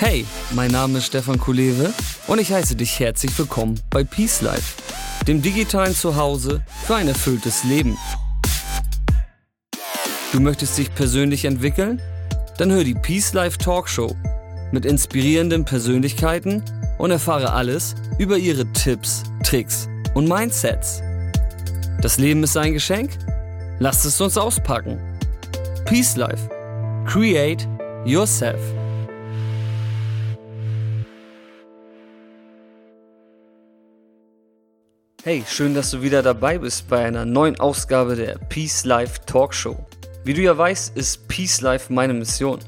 Hey, mein Name ist Stefan Kulewe und ich heiße dich herzlich willkommen bei Peace Life, dem digitalen Zuhause für ein erfülltes Leben. Du möchtest dich persönlich entwickeln? Dann hör die Peace Life Talkshow mit inspirierenden Persönlichkeiten und erfahre alles über ihre Tipps, Tricks und Mindsets. Das Leben ist ein Geschenk? Lasst es uns auspacken. Peace Life. Create yourself. Hey, schön, dass du wieder dabei bist bei einer neuen Ausgabe der Peace Life Talkshow. Wie du ja weißt, ist Peace Life meine Mission.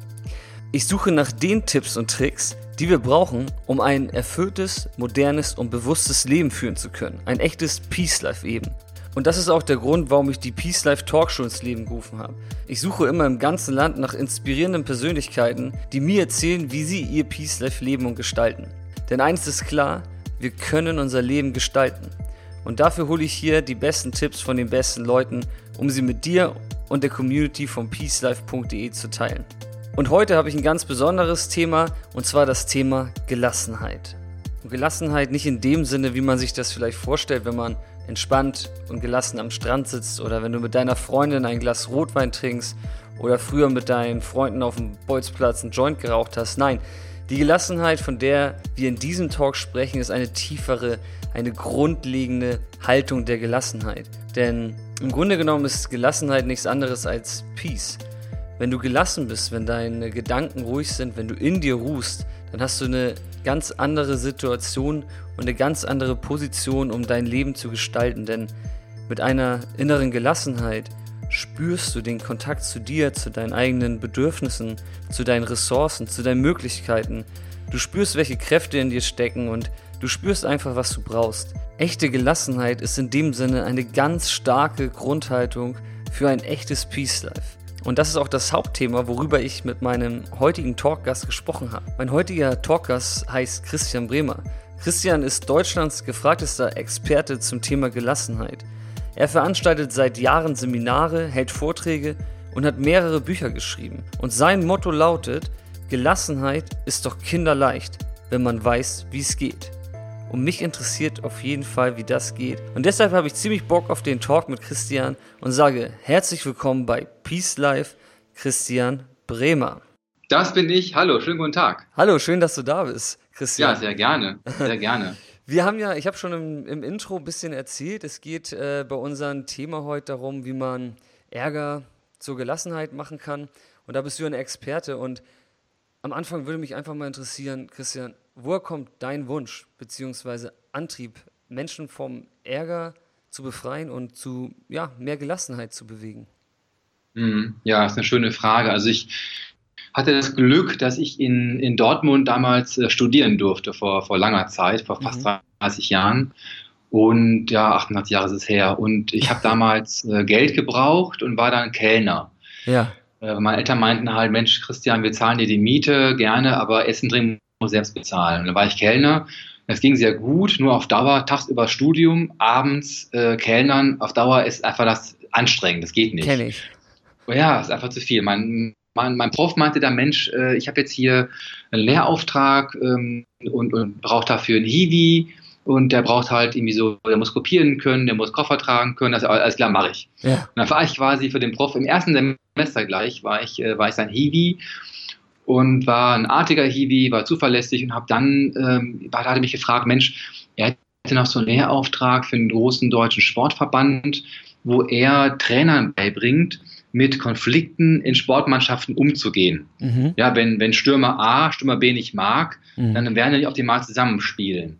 Ich suche nach den Tipps und Tricks, die wir brauchen, um ein erfülltes, modernes und bewusstes Leben führen zu können. Ein echtes Peace Life eben. Und das ist auch der Grund, warum ich die Peace Life Talkshow ins Leben gerufen habe. Ich suche immer im ganzen Land nach inspirierenden Persönlichkeiten, die mir erzählen, wie sie ihr Peace Life leben und gestalten. Denn eins ist klar, wir können unser Leben gestalten. Und dafür hole ich hier die besten Tipps von den besten Leuten, um sie mit dir und der Community von peacelife.de zu teilen. Und heute habe ich ein ganz besonderes Thema, und zwar das Thema Gelassenheit. Und Gelassenheit nicht in dem Sinne, wie man sich das vielleicht vorstellt, wenn man entspannt und gelassen am Strand sitzt oder wenn du mit deiner Freundin ein Glas Rotwein trinkst oder früher mit deinen Freunden auf dem Bolzplatz einen Joint geraucht hast. Nein, die Gelassenheit, von der wir in diesem Talk sprechen, ist eine tiefere, eine grundlegende Haltung der Gelassenheit. Denn im Grunde genommen ist Gelassenheit nichts anderes als Peace. Wenn du gelassen bist, wenn deine Gedanken ruhig sind, wenn du in dir ruhst, dann hast du eine ganz andere Situation und eine ganz andere Position, um dein Leben zu gestalten. Denn mit einer inneren Gelassenheit spürst du den Kontakt zu dir, zu deinen eigenen Bedürfnissen, zu deinen Ressourcen, zu deinen Möglichkeiten. Du spürst, welche Kräfte in dir stecken und du spürst einfach, was du brauchst. Echte Gelassenheit ist in dem Sinne eine ganz starke Grundhaltung für ein echtes Peace Life. Und das ist auch das Hauptthema, worüber ich mit meinem heutigen Talkgast gesprochen habe. Mein heutiger Talkgast heißt Christian Bremer. Christian ist Deutschlands gefragtester Experte zum Thema Gelassenheit. Er veranstaltet seit Jahren Seminare, hält Vorträge und hat mehrere Bücher geschrieben. Und sein Motto lautet, Gelassenheit ist doch kinderleicht, wenn man weiß, wie es geht. Und mich interessiert auf jeden Fall, wie das geht. Und deshalb habe ich ziemlich Bock auf den Talk mit Christian und sage herzlich willkommen bei Peace Life, Christian Bremer. Das bin ich. Hallo, schönen guten Tag. Hallo, schön, dass du da bist, Christian. Ja, sehr gerne. Sehr gerne. Wir haben ja, ich habe schon im, im, Intro ein bisschen erzählt, es geht äh, bei unserem Thema heute darum, wie man Ärger zur Gelassenheit machen kann. Und da bist du ein Experte. Und am Anfang würde mich einfach mal interessieren, Christian, woher kommt dein Wunsch bzw. Antrieb, Menschen vom Ärger zu befreien und zu ja, mehr Gelassenheit zu bewegen? Mhm. Ja, ist eine schöne Frage. Also ich hatte das Glück, dass ich in, in Dortmund damals äh, studieren durfte, vor, vor langer Zeit, vor fast mhm. 30 Jahren. Und ja, 88 Jahre ist es her. Und ich habe damals äh, Geld gebraucht und war dann Kellner. Ja. Äh, meine Eltern meinten halt, Mensch, Christian, wir zahlen dir die Miete gerne, aber Essen, Trinken muss selbst bezahlen. Und dann war ich Kellner. Das ging sehr gut, nur auf Dauer, tagsüber Studium, abends äh, Kellnern, auf Dauer ist einfach das anstrengend, das geht nicht. Kenn ich. Ja, ist einfach zu viel. Mein, mein, mein Prof meinte da, Mensch, äh, ich habe jetzt hier einen Lehrauftrag ähm, und, und brauche dafür ein Hiwi und der braucht halt irgendwie so, der muss kopieren können, der muss Koffer tragen können, das alles klar mache ich. Ja. Und dann war ich quasi für den Prof im ersten Semester gleich, war ich, äh, war ich sein Hiwi und war ein artiger Hiwi, war zuverlässig und habe dann, ähm, da hat er mich gefragt, Mensch, er hätte noch so einen Lehrauftrag für einen großen deutschen Sportverband, wo er Trainern beibringt, mit Konflikten in Sportmannschaften umzugehen. Mhm. Ja, wenn, wenn Stürmer A Stürmer B nicht mag, mhm. dann werden die optimal zusammenspielen.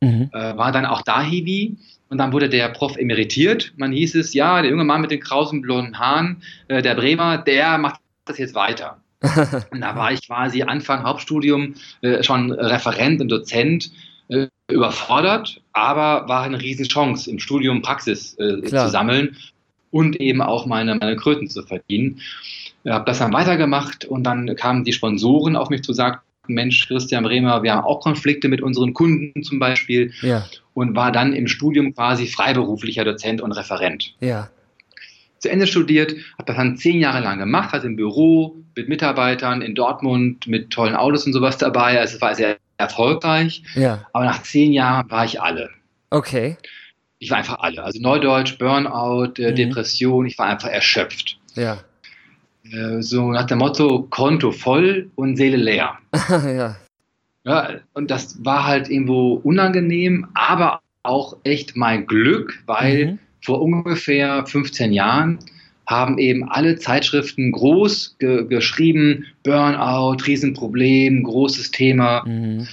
Mhm. Äh, war dann auch da Hiwi und dann wurde der Prof emeritiert. Man hieß es, ja, der junge Mann mit den krausen blonden Haaren, äh, der Bremer, der macht das jetzt weiter. und da war ich quasi Anfang Hauptstudium äh, schon Referent und Dozent äh, überfordert, aber war eine Riesenchance, im Studium Praxis äh, zu sammeln und eben auch meine, meine Kröten zu verdienen. Ich habe das dann weitergemacht und dann kamen die Sponsoren auf mich zu, sagten, Mensch, Christian Bremer, wir haben auch Konflikte mit unseren Kunden zum Beispiel ja. und war dann im Studium quasi freiberuflicher Dozent und Referent. Ja. zu Ende studiert, habe das dann zehn Jahre lang gemacht, also im Büro mit Mitarbeitern in Dortmund mit tollen Autos und sowas dabei. Also es war sehr erfolgreich. Ja. Aber nach zehn Jahren war ich alle. Okay. Ich war einfach alle. Also Neudeutsch, Burnout, äh, Mhm. Depression, ich war einfach erschöpft. Ja. Äh, so nach dem Motto Konto voll und Seele leer. ja. Ja, und das war halt irgendwo unangenehm, aber auch echt mein Glück, weil Mhm. vor ungefähr 15 Jahren haben eben alle Zeitschriften groß ge geschrieben, Burnout, Riesenproblem, großes Thema. Mhm.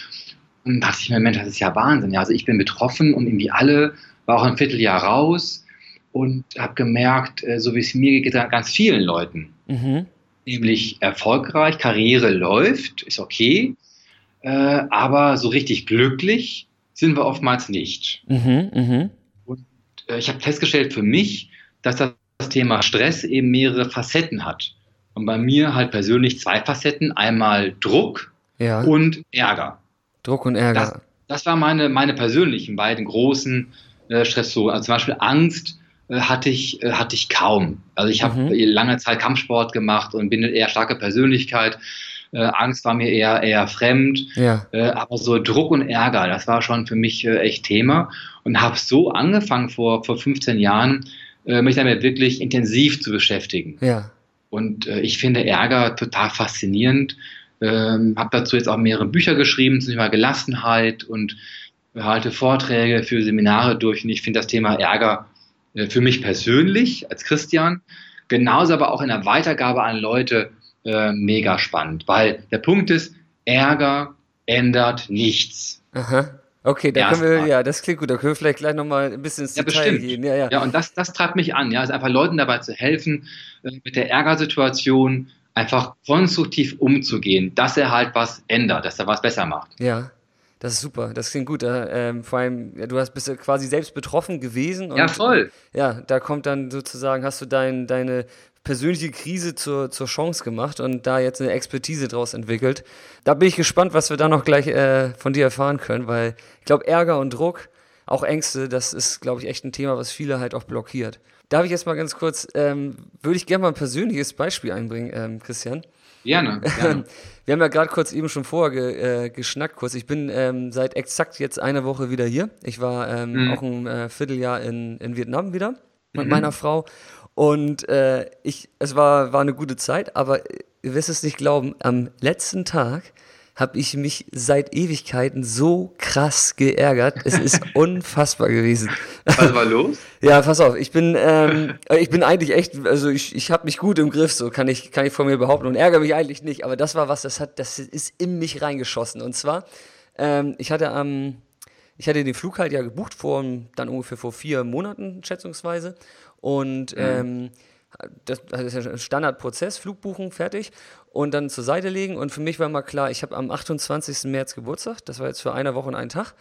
Und da dachte ich mir, Mensch, das ist ja Wahnsinn. Ja, also ich bin betroffen und irgendwie alle, war auch ein Vierteljahr raus und habe gemerkt, äh, so wie es mir geht, ganz vielen Leuten, Mhm. nämlich erfolgreich, Karriere läuft, ist okay, äh, aber so richtig glücklich sind wir oftmals nicht. Mhm. Mhm. Äh, ich habe festgestellt für mich, dass das Thema Stress eben mehrere Facetten hat. Und bei mir halt persönlich zwei Facetten, einmal Druck Ja. und Ärger. Druck und Ärger. Das waren meine, meine persönlichen beiden großen äh, Stressoren. Also zum Beispiel Angst äh, hatte, ich, äh, hatte ich kaum. Also ich habe Mhm. lange Zeit Kampfsport gemacht und bin eine eher starke Persönlichkeit. Äh, Angst war mir eher, eher fremd. Ja. Äh, aber so Druck und Ärger, das war schon für mich äh, echt Thema. Und habe so angefangen vor, vor 15 Jahren, äh, mich damit wirklich intensiv zu beschäftigen. Ja. Und ich finde Ärger total faszinierend. Ähm, habe dazu jetzt auch mehrere Bücher geschrieben zum Thema Gelassenheit und halte Vorträge für Seminare durch. Und ich finde das Thema Ärger äh, für mich persönlich als Christian, genauso aber auch in der Weitergabe an Leute äh, mega spannend. Weil der Punkt ist, Ärger ändert nichts. Aha. Okay, da können wir, ja, das klingt gut. Da können wir vielleicht gleich nochmal ein bisschen ins Ja, Detail bestimmt. gehen. Ja, ja. Ja, und das, das treibt mich an, ja, also einfach Leuten dabei zu helfen, äh, mit der Ärgersituation einfach konstruktiv umzugehen, dass er halt was ändert, dass er was besser macht. Ja, das ist super. Das klingt gut. Ähm, vor allem, ja, du hast bist ja quasi selbst betroffen gewesen. Und, Ja, voll. Ja, da kommt dann sozusagen, hast du dein, deine persönliche Krise zur, zur Chance gemacht und da jetzt eine Expertise draus entwickelt. Da bin ich gespannt, was wir da noch gleich äh, von dir erfahren können, weil ich glaube, Ärger und Druck, auch Ängste, das ist, glaube ich, echt ein Thema, was viele halt auch blockiert. Darf ich jetzt mal ganz kurz, ähm, würde ich gerne mal ein persönliches Beispiel einbringen, ähm, Christian. Gerne. gerne. Wir haben ja gerade kurz eben schon vorher ge, äh, geschnackt kurz. Ich bin ähm, seit exakt jetzt einer Woche wieder hier. Ich war ähm, Mhm. auch ein äh, Vierteljahr in, in Vietnam wieder mit Mhm. meiner Frau. Und äh, ich, es war, war eine gute Zeit, aber ihr wirst es nicht glauben, am letzten Tag habe ich mich seit Ewigkeiten so krass geärgert. Es ist unfassbar gewesen. Was war los? Ja, pass auf, ich bin, ähm, ich bin eigentlich echt, also ich, ich habe mich gut im Griff, so kann ich, kann ich von mir behaupten und ärgere mich eigentlich nicht, aber das war was, das hat, das ist in mich reingeschossen. Und zwar, ähm, ich hatte am, ich hatte den Flug halt ja gebucht vor, dann ungefähr vor vier Monaten schätzungsweise und ähm, das, das ist ja ein Standardprozess, Flugbuchung, fertig und dann zur Seite legen. Und für mich war mal klar, ich habe am 28. März Geburtstag, das war jetzt für eine Woche und einen Tag.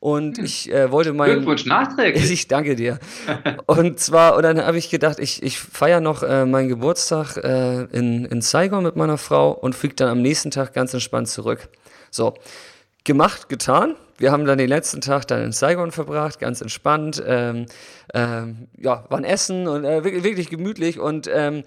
Und ich äh, wollte meinen. Glückwunsch nachträglich. Ich danke dir. Und zwar, und dann habe ich gedacht, ich, ich feiere noch äh, meinen Geburtstag äh, in, in Saigon mit meiner Frau und fliege dann am nächsten Tag ganz entspannt zurück. So, gemacht, getan. Wir haben dann den letzten Tag dann in Saigon verbracht, ganz entspannt. Ähm, ähm, ja, waren essen und äh, wirklich, wirklich gemütlich. Und ähm,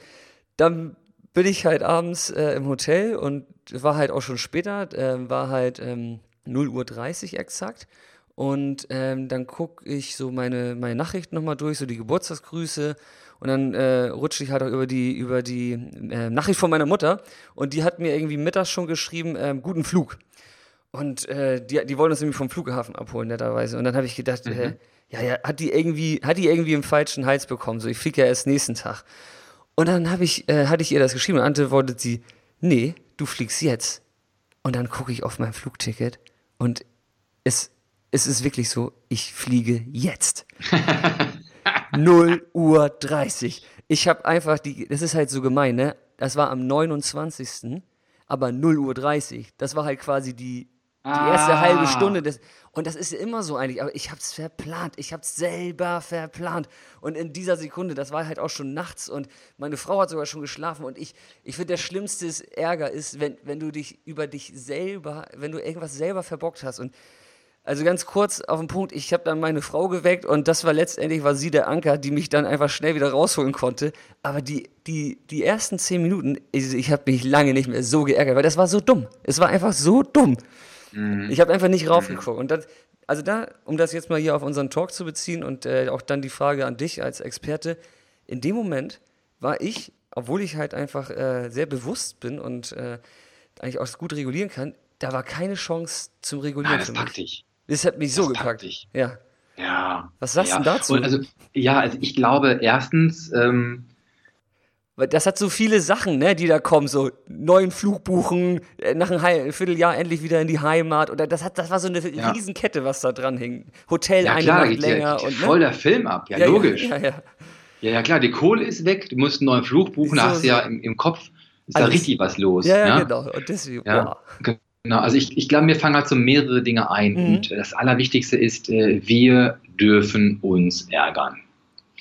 dann bin ich halt abends äh, im Hotel und war halt auch schon später, äh, war halt ähm, 0 Uhr 30 exakt. Und ähm, dann gucke ich so meine, meine Nachrichten nochmal durch, so die Geburtstagsgrüße. Und dann äh, rutsche ich halt auch über die, über die äh, Nachricht von meiner Mutter. Und die hat mir irgendwie mittags schon geschrieben, ähm, guten Flug. Und äh, die, die wollen uns nämlich vom Flughafen abholen, netterweise. Und dann habe ich gedacht, äh, ja, ja, hat die irgendwie, hat die irgendwie im falschen Hals bekommen. So, ich fliege ja erst nächsten Tag. Und dann habe ich, äh, hatte ich ihr das geschrieben und antwortet sie, nee, du fliegst jetzt. Und dann gucke ich auf mein Flugticket und es, es ist wirklich so, ich fliege jetzt. 0 Uhr 30. Ich habe einfach die, das ist halt so gemein, ne? Das war am 29. Aber 0 Uhr 30. Das war halt quasi die, die erste Ah. halbe Stunde des. Und das ist ja immer so eigentlich, aber ich hab's verplant. Ich hab's selber verplant. Und in dieser Sekunde, das war halt auch schon nachts und meine Frau hat sogar schon geschlafen. Und ich, ich finde, der schlimmste Ärger ist, wenn, wenn du dich über dich selber, wenn du irgendwas selber verbockt hast. Und Also ganz kurz auf den Punkt, ich habe dann meine Frau geweckt und das war letztendlich war sie der Anker, die mich dann einfach schnell wieder rausholen konnte. Aber die, die, die ersten zehn Minuten, ich, ich habe mich lange nicht mehr so geärgert, weil das war so dumm. Es war einfach so dumm. Mhm. Ich habe einfach nicht raufgeguckt. Und das, also da, um das jetzt mal hier auf unseren Talk zu beziehen und äh, auch dann die Frage an dich als Experte, in dem Moment war ich, obwohl ich halt einfach äh, sehr bewusst bin und äh, eigentlich auch gut regulieren kann, da war keine Chance zum Regulieren. Nein, das packt dich. Das hat mich so das gepackt. Dich. Ja. Ja. Was sagst du ja. dazu? Und also, ja, also ich glaube erstens, ähm, das hat so viele Sachen, ne, die da kommen, so neuen Flug buchen, äh, nach einem Vierteljahr endlich wieder in die Heimat. Oder das hat, das war so eine ja. Riesenkette, was da dran hing. Hotel ja, eine klar, Nacht geht länger. Ja, und, ne? voll der Film ab, ja, ja logisch. Ja, ja, klar, die Kohle ist weg, du musst einen neuen Flug buchen, so, da hast du ja im, im Kopf, ist Alles. da richtig was los. Ja, ja, genau. Und deswegen, ja. Genau, also ich, ich glaube, mir fangen halt so mehrere Dinge ein. Mhm. Und das Allerwichtigste ist, äh, wir dürfen uns ärgern.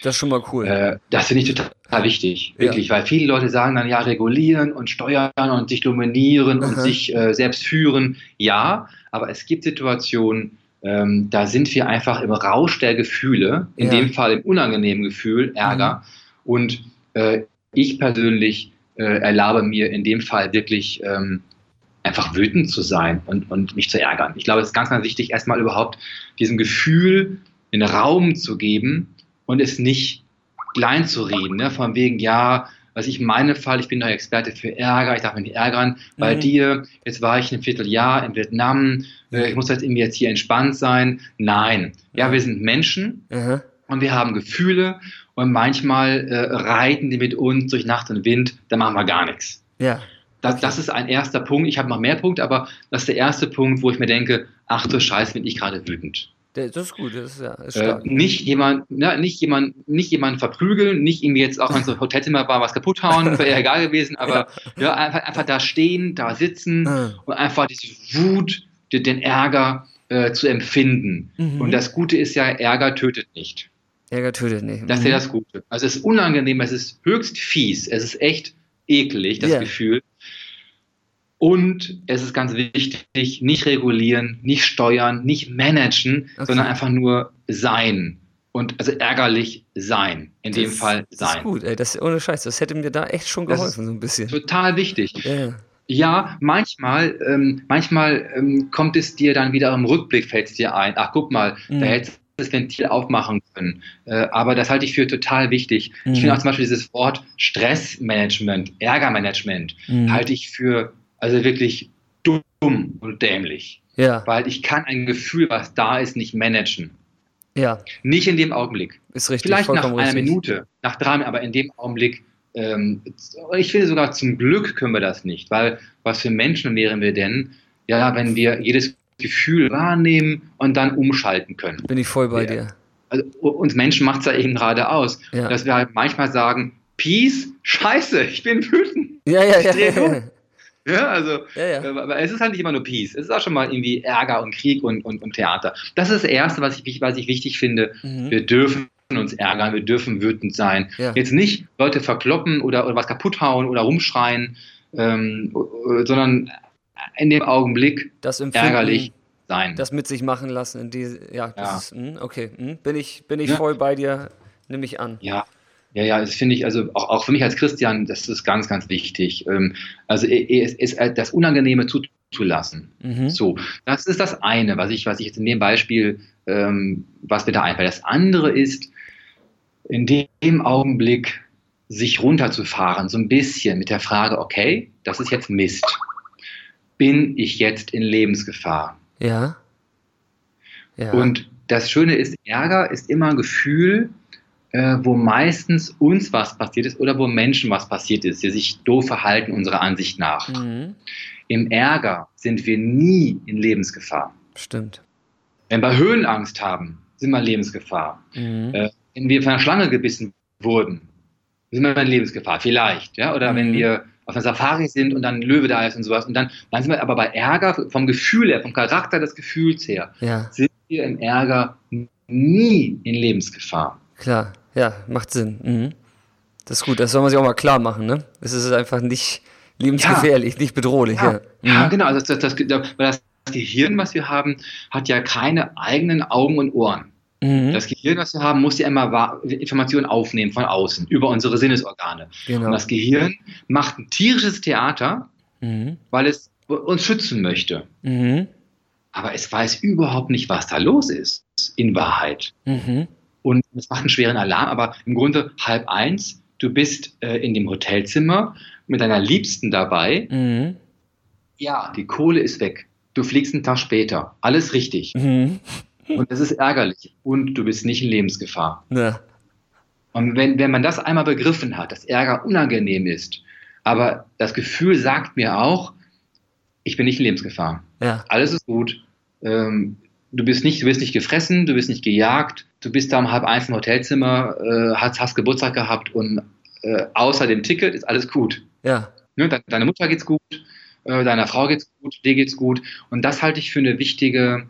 Das ist schon mal cool. Äh, das finde ich total wichtig, wirklich, ja. weil viele Leute sagen dann ja regulieren und steuern und sich dominieren Aha. und sich äh, selbst führen. Ja, aber es gibt Situationen, ähm, da sind wir einfach im Rausch der Gefühle, in ja. dem Fall im unangenehmen Gefühl, Ärger. Mhm. Und äh, ich persönlich äh, erlaube mir in dem Fall wirklich ähm, einfach wütend zu sein und, und mich zu ärgern. Ich glaube, es ist ganz, ganz wichtig, erstmal überhaupt diesem Gefühl den Raum zu geben und es nicht klein zu reden, ne? von wegen, ja, was ich meine Fall, ich bin der Experte für Ärger, ich darf mich nicht ärgern. Bei mhm. dir, jetzt war ich ein Vierteljahr in Vietnam, äh, ich muss jetzt irgendwie jetzt hier entspannt sein. Nein. Ja, wir sind Menschen mhm. und wir haben Gefühle und manchmal äh, reiten die mit uns durch Nacht und Wind, da machen wir gar nichts. Ja. Das, das ist ein erster Punkt. Ich habe noch mehr Punkte, aber das ist der erste Punkt, wo ich mir denke, ach du Scheiße, bin ich gerade wütend. Das ist gut, das ist, ja, ist äh, nicht jemand, ja, nicht jemand, nicht jemand verprügeln, nicht irgendwie jetzt auch wenn so Hotelzimmer war, was kaputt hauen, wäre ja egal gewesen, aber ja. ja, einfach, einfach da stehen, da sitzen ah. und einfach diese Wut, den Ärger äh, zu empfinden. Mhm. Und das Gute ist ja, Ärger tötet nicht. Ärger tötet nicht. Das ist ja mhm. das Gute. Also es ist unangenehm, es ist höchst fies, es ist echt eklig, das yeah. Gefühl. Und es ist ganz wichtig, nicht regulieren, nicht steuern, nicht managen, okay. sondern einfach nur sein. Und also ärgerlich sein. In das, dem Fall sein. Das ist gut, ey. Das, ohne Scheiß, das hätte mir da echt schon geholfen, so ein bisschen. Total wichtig. Yeah. Ja, manchmal, ähm, manchmal ähm, kommt es dir dann wieder im Rückblick, fällt es dir ein, ach guck mal, mhm. da hättest du das Ventil aufmachen können. Äh, aber das halte ich für total wichtig. Mhm. Ich finde auch zum Beispiel dieses Wort Stressmanagement, Ärgermanagement, mhm. halte ich für also wirklich dumm und dämlich. Ja. Weil ich kann ein Gefühl, was da ist, nicht managen. Ja. Nicht in dem Augenblick. Ist richtig. Vielleicht nach einer richtig. Minute, nach drei Minuten, aber in dem Augenblick, ähm, ich finde sogar zum Glück können wir das nicht, weil was für Menschen wären wir denn, ja, wenn wir jedes Gefühl wahrnehmen und dann umschalten können. Bin ich voll bei ja. dir. Also, uns Menschen macht es ja eben gerade aus, ja. dass wir halt manchmal sagen, Peace, scheiße, ich bin wütend. Ja, ja, ja. Ja. Also, ja, ja. Äh, aber es ist halt nicht immer nur Peace. Es ist auch schon mal irgendwie Ärger und Krieg und, und, und Theater. Das ist das Erste, was ich, was ich wichtig finde. Mhm. Wir dürfen uns ärgern, wir dürfen wütend sein. Ja. Jetzt nicht Leute verkloppen oder, oder was kaputt hauen oder rumschreien, ähm, sondern in dem Augenblick ärgerlich sein. Das mit sich machen lassen. In die, ja, das. Ist, hm, okay. Hm, bin ich, bin ich voll bei dir, nehme ich an. Ja, ja, ja, das finde ich, also auch, auch für mich als Christian, das ist ganz, ganz wichtig. Ähm, also es ist das Unangenehme zuzulassen. Mhm. So, das ist das eine, was ich, was ich jetzt in dem Beispiel, ähm, was mir da einfällt. Das andere ist, in dem Augenblick sich runterzufahren, so ein bisschen mit der Frage, okay, das ist jetzt Mist. Bin ich jetzt in Lebensgefahr? Ja. ja. Und das Schöne ist, Ärger ist immer ein Gefühl, äh, wo meistens uns was passiert ist oder wo Menschen was passiert ist, die sich doof verhalten, unserer Ansicht nach. Mhm. Im Ärger sind wir nie in Lebensgefahr. Stimmt. Wenn wir Höhenangst haben, sind wir in Lebensgefahr. Mhm. Äh, wenn wir von einer Schlange gebissen wurden, sind wir in Lebensgefahr, vielleicht. Ja? Oder mhm. wenn wir auf einer Safari sind und dann ein Löwe da ist und sowas. Und dann, dann sind wir aber bei Ärger vom Gefühl her, vom Charakter des Gefühls her, ja. sind wir im Ärger nie in Lebensgefahr. Klar. Ja, macht Sinn. Mhm. Das ist gut, das soll man sich auch mal klar machen, ne? Es ist einfach nicht lebensgefährlich, ja. nicht bedrohlich. Ja, ja. Mhm. ja genau. Das, das, das, das, Gehirn, was wir haben, hat ja keine eigenen Augen und Ohren. Mhm. Das Gehirn, was wir haben, muss ja immer Informationen aufnehmen von außen, über unsere Sinnesorgane. Genau. Und das Gehirn macht ein tierisches Theater, mhm. weil es uns schützen möchte. Mhm. Aber es weiß überhaupt nicht, was da los ist, in Wahrheit. Mhm. Und es macht einen schweren Alarm, aber im Grunde halb eins, du bist äh, in dem Hotelzimmer mit deiner Liebsten dabei. Mhm. Ja, die Kohle ist weg. Du fliegst einen Tag später. Alles richtig. Mhm. Und das ist ärgerlich. Und du bist nicht in Lebensgefahr. Ja. Und wenn, wenn man das einmal begriffen hat, dass Ärger unangenehm ist, aber das Gefühl sagt mir auch, ich bin nicht in Lebensgefahr. Ja. Alles ist gut. Ähm, du bist nicht, du bist nicht gefressen, du bist nicht gejagt, du bist da um halb eins im Hotelzimmer, äh, hast, hast Geburtstag gehabt und äh, außer dem Ticket ist alles gut. Ja. Ne, de deine Mutter geht's gut, äh, deiner Frau geht's gut, dir geht's gut. Und das halte ich für eine wichtige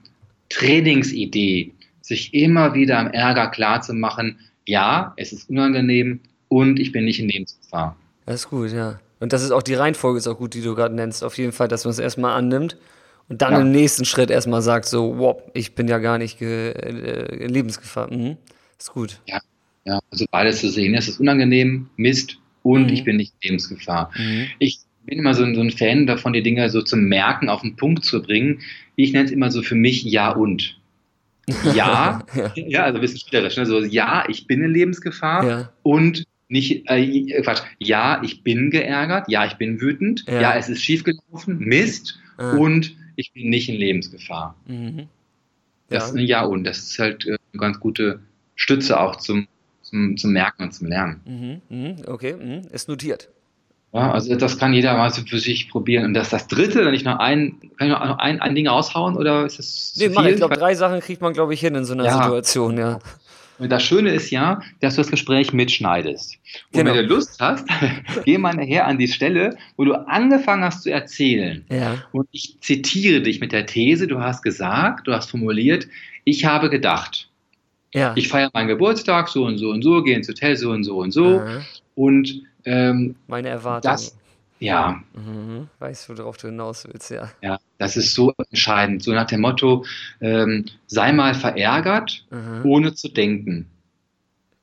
Trainingsidee, sich immer wieder am Ärger klar zu machen, ja, es ist unangenehm und ich bin nicht in Lebensgefahr. Das ist gut, ja. Und das ist auch die Reihenfolge ist auch gut, die du gerade nennst. Auf jeden Fall, dass man es erstmal annimmt und dann ja. im nächsten Schritt erstmal sagt, so, wow, ich bin ja gar nicht äh, in Lebensgefahr. Mhm. Ist gut. Ja, ja, also beides zu sehen. Es ist unangenehm, Mist und mhm. ich bin nicht in Lebensgefahr. Mhm. Ich bin immer so ein, so ein Fan davon, die Dinge so zum Merken auf den Punkt zu bringen. Ich nenne es immer so für mich Ja und. Ja, ja. ja, also ein bisschen spielerisch. Ne? So, ja, ich bin in Lebensgefahr ja. und nicht, äh, Quatsch, ja, ich bin geärgert, ja, ich bin wütend, ja, ja es ist schiefgelaufen, Mist und ich bin nicht in Lebensgefahr. Mhm. Das ist ein Ja und. Das ist halt äh, eine ganz gute Stütze auch zum, zum, zum Merken und zum Lernen. Mhm. Mhm. Okay, mhm. ist notiert. Ja, also das kann jeder mal für sich probieren. Und das das dritte, wenn ich noch ein, kann ich noch ein, ein Ding raushauen oder ist das? Nee, mach, ich glaube, drei Sachen kriegt man, glaube ich, hin in so einer ja. Situation, ja. Und das Schöne ist ja, dass du das Gespräch mitschneidest. Und genau. wenn du Lust hast, geh mal nachher an die Stelle, wo du angefangen hast zu erzählen. Ja. Und ich zitiere dich mit der These, du hast gesagt, du hast formuliert, ich habe gedacht. Ja. Ich feiere meinen Geburtstag so und so und so, gehe ins Hotel so und so und so. Aha. Und ähm, meine Erwartung. Das, ja. Mhm. Weißt du, worauf du hinaus willst, ja. Ja, das ist so entscheidend. So nach dem Motto, ähm, sei mal verärgert, mhm. ohne zu denken.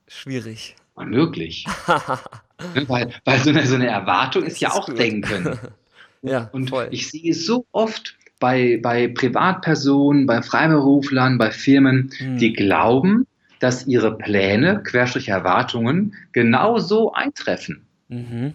Schwierig. Möglich. Ne, weil, weil so, eine, so eine Erwartung ist, ist ja auch gut. Denken. ja, und voll. ich sehe es so oft bei, bei Privatpersonen, bei Freiberuflern, bei Firmen, mhm. die glauben, dass ihre Pläne, Querstrich Erwartungen, genau so eintreffen. Mhm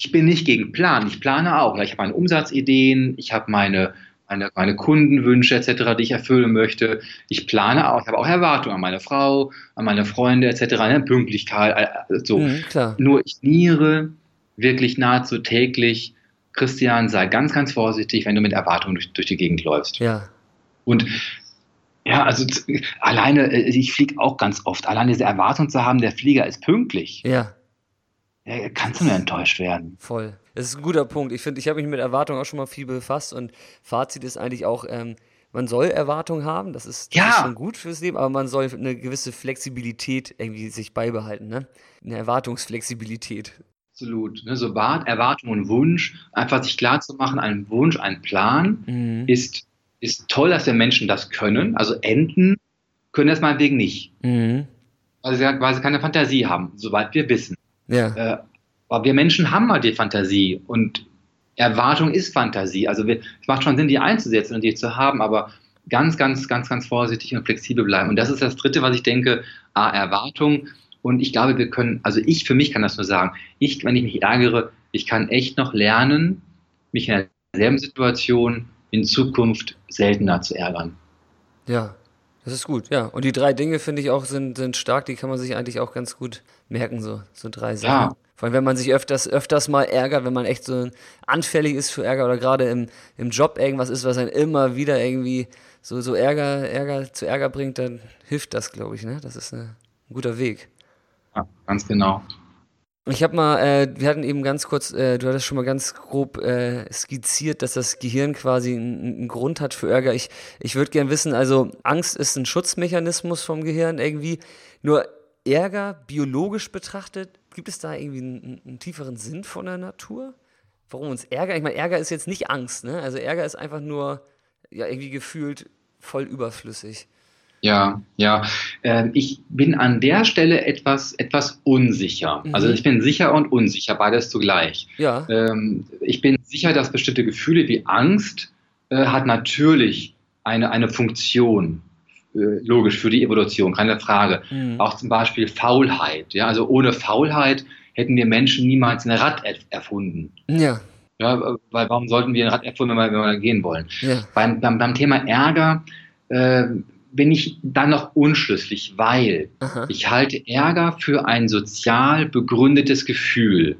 ich bin nicht gegen Plan. Ich plane auch. Ich habe meine Umsatzideen, ich habe meine, meine, meine Kundenwünsche etc., die ich erfüllen möchte. Ich plane auch, ich habe auch Erwartungen an meine Frau, an meine Freunde etc., ne? Pünktlichkeit, so. Mhm, Nur ich niere wirklich nahezu täglich, Christian, sei ganz, ganz vorsichtig, wenn du mit Erwartungen durch, durch die Gegend läufst. Ja. Und ja, also alleine, äh, ich fliege auch ganz oft. Alleine diese Erwartung zu haben, der Flieger ist pünktlich. Ja, kannst du nur enttäuscht werden. Voll. Das ist ein guter Punkt. Ich finde, ich habe mich mit Erwartungen auch schon mal viel befasst und Fazit ist eigentlich auch, ähm, man soll Erwartungen haben, das ist, das ja. ist schon gut fürs Leben, aber man soll eine gewisse Flexibilität irgendwie sich beibehalten, ne? Eine Erwartungsflexibilität. Absolut. Ne? So Wart, Erwartung und Wunsch, einfach sich klar zu machen, ein Wunsch, ein Plan mhm. ist, ist toll, dass wir Menschen das können. Also Enten können das meinetwegen nicht. Mhm. Sie, weil sie keine Fantasie haben, soweit wir wissen. Ja. Äh, aber wir Menschen haben halt die Fantasie und Erwartung ist Fantasie. Also wir, es macht schon Sinn, die einzusetzen und die zu haben, aber ganz, ganz, ganz, ganz vorsichtig und flexibel bleiben. Und das ist das Dritte, was ich denke, A, Erwartung. Und ich glaube, wir können, also ich für mich kann das nur sagen, ich, wenn ich mich ärgere, ich kann echt noch lernen, mich in derselben Situation in Zukunft seltener zu ärgern. Ja, das ist gut, ja. Und die drei Dinge, finde ich auch, sind, sind stark, die kann man sich eigentlich auch ganz gut merken, so, so drei Sachen. Ja. Vor allem, wenn man sich öfters, öfters mal ärgert, wenn man echt so anfällig ist für Ärger oder gerade im, im Job irgendwas ist, was einen immer wieder irgendwie so, so Ärger, Ärger zu Ärger bringt, dann hilft das, glaube ich, ne? Das ist eine, ein guter Weg. Ja, ganz genau. Ich habe mal, äh, wir hatten eben ganz kurz, äh, du hattest schon mal ganz grob äh, skizziert, dass das Gehirn quasi einen, Grund hat für Ärger. Ich, ich würde gern wissen, also Angst ist ein Schutzmechanismus vom Gehirn irgendwie. Nur Ärger biologisch betrachtet, gibt es da irgendwie einen, einen tieferen Sinn von der Natur? Warum uns Ärger? Ich meine, Ärger ist jetzt nicht Angst, ne? Also Ärger ist einfach nur ja irgendwie gefühlt voll überflüssig. Ja, ja. Ähm, ich bin an der Stelle etwas, etwas unsicher. Mhm. Also ich bin sicher und unsicher, beides zugleich. Ja. Ähm, ich bin sicher, dass bestimmte Gefühle wie Angst äh, hat natürlich eine, eine Funktion, äh, logisch, für die Evolution, keine Frage. Mhm. Auch zum Beispiel Faulheit. Ja? Also ohne Faulheit hätten wir Menschen niemals ein Rad er erfunden. Ja. Ja, weil warum sollten wir ein Rad erfunden, wenn wir, wenn wir gehen wollen? Ja. Beim, beim, beim Thema Ärger äh, bin ich dann noch unschlüssig, weil Aha. ich halte Ärger für ein sozial begründetes Gefühl.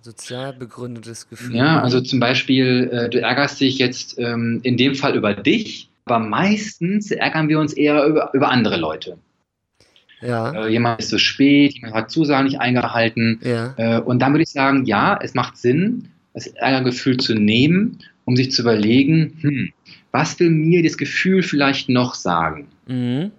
Sozial begründetes Gefühl. Ja, also zum Beispiel, äh, du ärgerst dich jetzt ähm, in dem Fall über dich, aber meistens ärgern wir uns eher über, über andere Leute. Ja. Äh, jemand ist zu spät, jemand hat Zusagen nicht eingehalten. Ja. Äh, und dann würde ich sagen, ja, es macht Sinn, das Ärgergefühl zu nehmen, um sich zu überlegen, hm, was will mir das Gefühl vielleicht noch sagen? Mhm.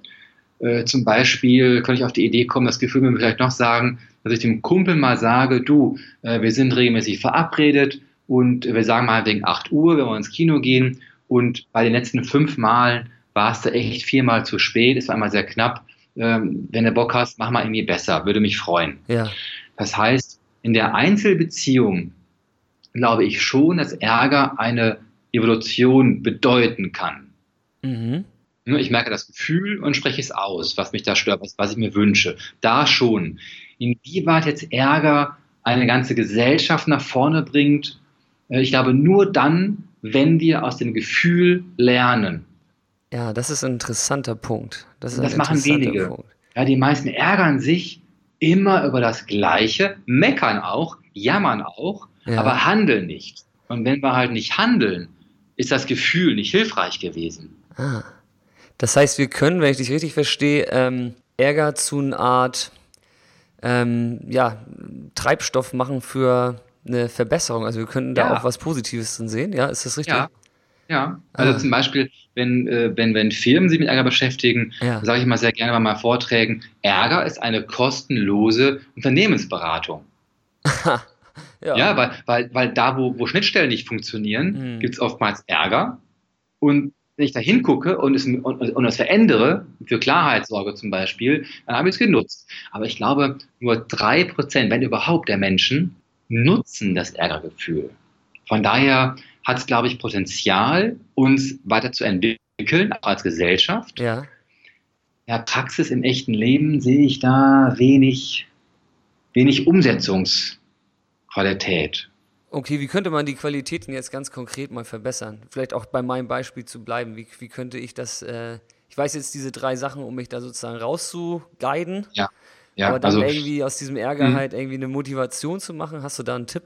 Äh, zum Beispiel könnte ich auf die Idee kommen, das Gefühl mir vielleicht noch sagen, dass ich dem Kumpel mal sage, du, äh, wir sind regelmäßig verabredet und wir sagen mal wegen 8 Uhr, wenn wir ins Kino gehen und bei den letzten fünf Malen war es da echt viermal zu spät, es war einmal sehr knapp. Ähm, wenn du Bock hast, mach mal irgendwie besser, würde mich freuen. Ja. Das heißt, in der Einzelbeziehung glaube ich schon, dass Ärger eine Evolution bedeuten kann. Mhm. Ich merke das Gefühl und spreche es aus, was mich da stört, was, was ich mir wünsche. Da schon. Inwieweit jetzt Ärger eine ganze Gesellschaft nach vorne bringt, äh, ich glaube nur dann, wenn wir aus dem Gefühl lernen. Ja, das ist ein interessanter Punkt. Das, Das machen wenige. Punkt. Ja, die meisten ärgern sich immer über das Gleiche, meckern auch, jammern auch, Ja. aber handeln nicht. Und wenn wir halt nicht handeln, ist das Gefühl nicht hilfreich gewesen. Ah. Das heißt, wir können, wenn ich dich richtig verstehe, ähm, Ärger zu einer Art ähm, ja, Treibstoff machen für eine Verbesserung. Also wir könnten da Ja. auch was Positives drin sehen. Ja, ist das richtig? Ja. Ja, also Ah. zum Beispiel, wenn, äh, wenn, wenn Firmen sich mit Ärger beschäftigen, Ja. sage ich mal sehr gerne bei meinen Vorträgen, Ärger ist eine kostenlose Unternehmensberatung. ja. Ja, weil, weil, weil da, wo, wo Schnittstellen nicht funktionieren, Mhm. gibt es oftmals Ärger. Und wenn ich da hingucke und es, und, und es verändere, für Klarheit sorge zum Beispiel, dann habe ich es genutzt. Aber ich glaube, nur drei Prozent, wenn überhaupt, der Menschen nutzen das Ärgergefühl. Von daher hat es, glaube ich, Potenzial, uns weiter zu entwickeln, auch als Gesellschaft. ja. Ja, Praxis im echten Leben sehe ich da wenig, wenig Umsetzungsqualität. Okay, wie könnte man die Qualitäten jetzt ganz konkret mal verbessern? Vielleicht auch bei meinem Beispiel zu bleiben. Wie, wie könnte ich das, äh, ich weiß jetzt diese drei Sachen, um mich da sozusagen rauszuguiden, Ja, aber dann also, irgendwie aus diesem Ärger halt irgendwie eine Motivation zu machen. Hast du da einen Tipp?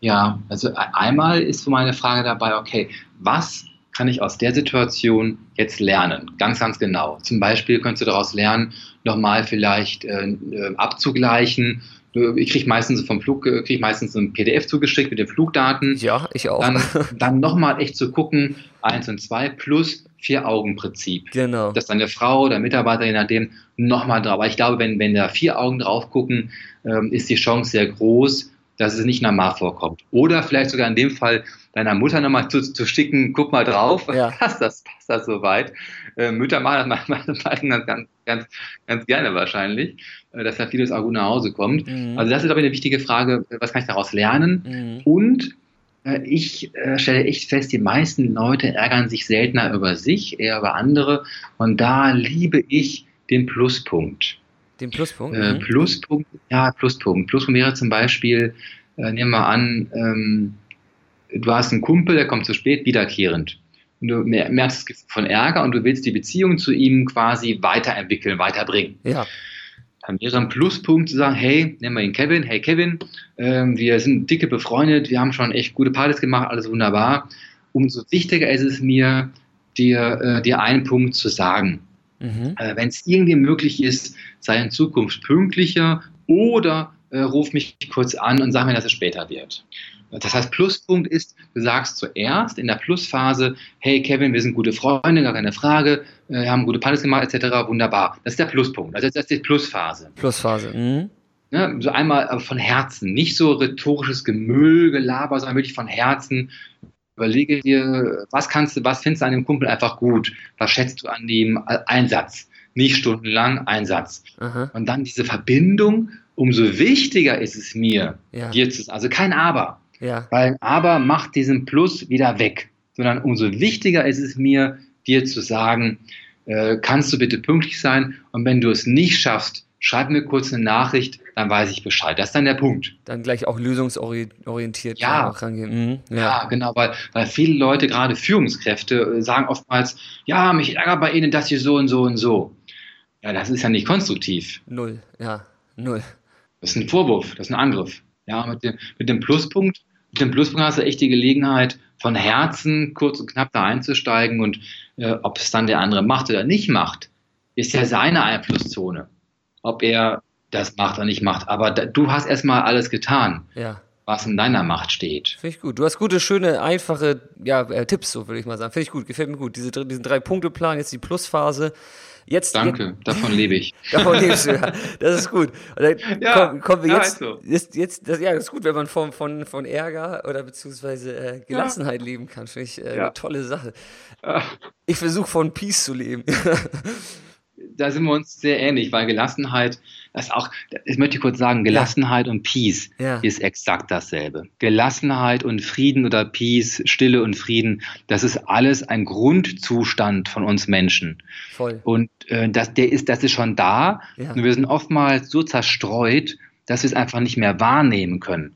ja, also e- einmal ist so meine Frage dabei, okay, was kann ich aus der Situation jetzt lernen? Ganz, ganz genau. Zum Beispiel könntest du daraus lernen, nochmal vielleicht äh, äh, abzugleichen. Ich kriege meistens vom Flug, äh, krieg meistens ein PDF zugeschickt mit den Flugdaten. Ja, ich auch. Dann, dann nochmal echt zu gucken, eins und zwei plus Vier-Augen-Prinzip. genau. dass deine Frau oder Mitarbeiter, je nachdem, nochmal drauf. Aber ich glaube, wenn, wenn da vier Augen drauf gucken, ähm, ist die Chance sehr groß, dass es nicht normal vorkommt. Oder vielleicht sogar in dem Fall deiner Mutter nochmal zu, zu schicken, guck mal drauf, Ja. passt das, passt das soweit. Äh, Mütter machen das manchmal ganz, ganz, ganz gerne wahrscheinlich, äh, dass da vieles auch gut nach Hause kommt. Mhm. Also das ist aber eine wichtige Frage, was kann ich daraus lernen? Mhm. Und äh, ich äh, stelle echt fest, die meisten Leute ärgern sich seltener über sich, eher über andere. Und da liebe ich den Pluspunkt. Den Pluspunkt. Äh, mhm. Pluspunkt, ja, Pluspunkt. Pluspunkt wäre zum Beispiel, äh, nehmen wir an, ähm, du hast einen Kumpel, der kommt zu spät, wiederkehrend. Und du mer- merkst das Gefühl von Ärger und du willst die Beziehung zu ihm quasi weiterentwickeln, weiterbringen Ja, dann wäre ein Pluspunkt zu sagen, hey, nennen wir ihn Kevin, hey Kevin, ähm, wir sind dicke befreundet, wir haben schon echt gute Partys gemacht, alles wunderbar. Umso wichtiger ist es mir, dir, äh, dir einen Punkt zu sagen. Mhm. Äh, Wenn es irgendwie möglich ist, sei in Zukunft pünktlicher oder äh, ruf mich kurz an und sag mir, dass es später wird. Das heißt, Pluspunkt ist, du sagst zuerst in der Plusphase, hey Kevin, wir sind gute Freunde, gar keine Frage, äh, wir haben gute Partys gemacht, etc., wunderbar. Das ist der Pluspunkt, also das ist die Plusphase. Plusphase. Mhm. Ne? So einmal aber von Herzen, nicht so rhetorisches Gemüll, Gelaber, sondern wirklich von Herzen. Überlege dir, was kannst du, was findest du an dem Kumpel einfach gut? Was schätzt du an dem Einsatz? Nicht stundenlang Einsatz. Aha. Und dann diese Verbindung, umso wichtiger ist es mir, ja. dir zu, also kein Aber. Ja. Weil Aber macht diesen Plus wieder weg. Sondern umso wichtiger ist es mir, dir zu sagen, äh, kannst du bitte pünktlich sein? Und wenn du es nicht schaffst, schreib mir kurz eine Nachricht, dann weiß ich Bescheid. Das ist dann der Punkt. Dann gleich auch lösungsorientiert ja, rangehen. Mhm, ja. ja. genau, weil, weil viele Leute, gerade Führungskräfte, äh, sagen oftmals, ja, mich ärgert bei Ihnen, dass Sie so und so und so. Ja, das ist ja nicht konstruktiv. Null, ja, null. Das ist ein Vorwurf, das ist ein Angriff. Ja, mit dem, mit dem Pluspunkt, mit dem Pluspunkt hast du echt die Gelegenheit, von Herzen kurz und knapp da einzusteigen und äh, ob es dann der andere macht oder nicht macht, ist ja seine Einflusszone ob er das macht oder nicht macht. Aber da, du hast erstmal alles getan. Ja. Was in deiner Macht steht. Finde ich gut. Du hast gute, schöne, einfache ja, äh, Tipps, so würde ich mal sagen. Finde ich gut, gefällt mir gut. Diese, diesen Drei-Punkte-Plan, jetzt die Plusphase. Jetzt, Danke, jetzt, davon lebe ich. davon lebst du, ja. Das ist gut. Ja, kommen, kommen wir jetzt, ja, so. jetzt, jetzt das, ja, das ist gut, wenn man von, von, von Ärger oder beziehungsweise äh, Gelassenheit ja. leben kann. Finde ich äh, ja. eine tolle Sache. Ich versuche von Peace zu leben. da sind wir uns sehr ähnlich, weil Gelassenheit, das auch, das möchte ich kurz sagen, Gelassenheit ja. und Peace ja. ist exakt dasselbe. Gelassenheit und Frieden oder Peace, Stille und Frieden, das ist alles ein Grundzustand von uns Menschen. Voll. Und äh, das, der ist, das ist schon da. Ja. Und wir sind oftmals so zerstreut, dass wir es einfach nicht mehr wahrnehmen können.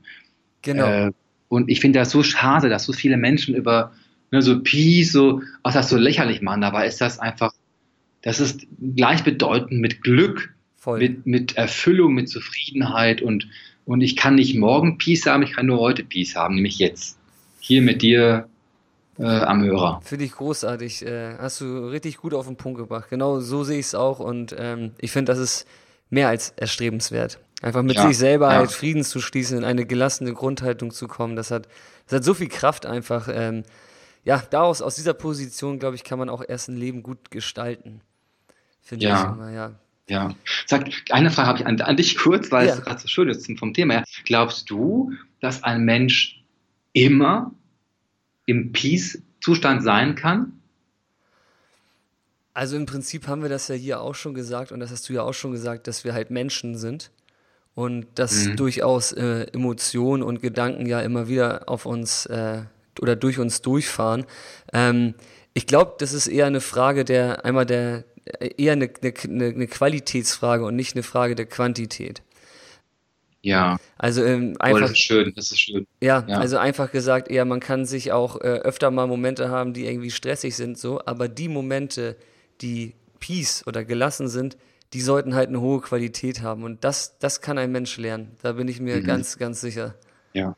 Genau. Äh, und ich finde das so schade, dass so viele Menschen über ne, so Peace, so, auch das so lächerlich machen. Dabei ist das einfach das ist gleichbedeutend mit Glück, mit, mit Erfüllung, mit Zufriedenheit und, und ich kann nicht morgen Peace haben, ich kann nur heute Peace haben, nämlich jetzt. Hier mit dir äh, am Hörer. Finde ich großartig. Äh, hast du richtig gut auf den Punkt gebracht. Genau so sehe ich es auch und ähm, ich finde, das ist mehr als erstrebenswert. Einfach mit ja, sich selber ja. halt Frieden zu schließen, in eine gelassene Grundhaltung zu kommen, das hat, das hat so viel Kraft einfach. Ähm, ja, daraus, aus dieser Position, glaube ich, kann man auch erst ein Leben gut gestalten. Finde ja. ich immer, ja. Ja. Sag, eine Frage habe ich an, an, dich kurz, weil ja. es gerade so schön ist vom Thema her. Glaubst du, dass ein Mensch immer im Peace-Zustand sein kann? Also im Prinzip haben wir das ja hier auch schon gesagt und das hast du ja auch schon gesagt, dass wir halt Menschen sind und dass mhm. durchaus äh, Emotionen und Gedanken ja immer wieder auf uns äh, oder durch uns durchfahren. Ähm, ich glaube, das ist eher eine Frage der einmal der eher eine, eine, eine Qualitätsfrage und nicht eine Frage der Quantität. Ja. Also ähm, einfach. Oh, das ist schön, das ist schön. Ja, ja, also einfach gesagt, eher man kann sich auch äh, öfter mal Momente haben, die irgendwie stressig sind, so, aber die Momente, die peace oder gelassen sind, die sollten halt eine hohe Qualität haben. Und das, das kann ein Mensch lernen. Da bin ich mir mhm. ganz, ganz sicher. Ja.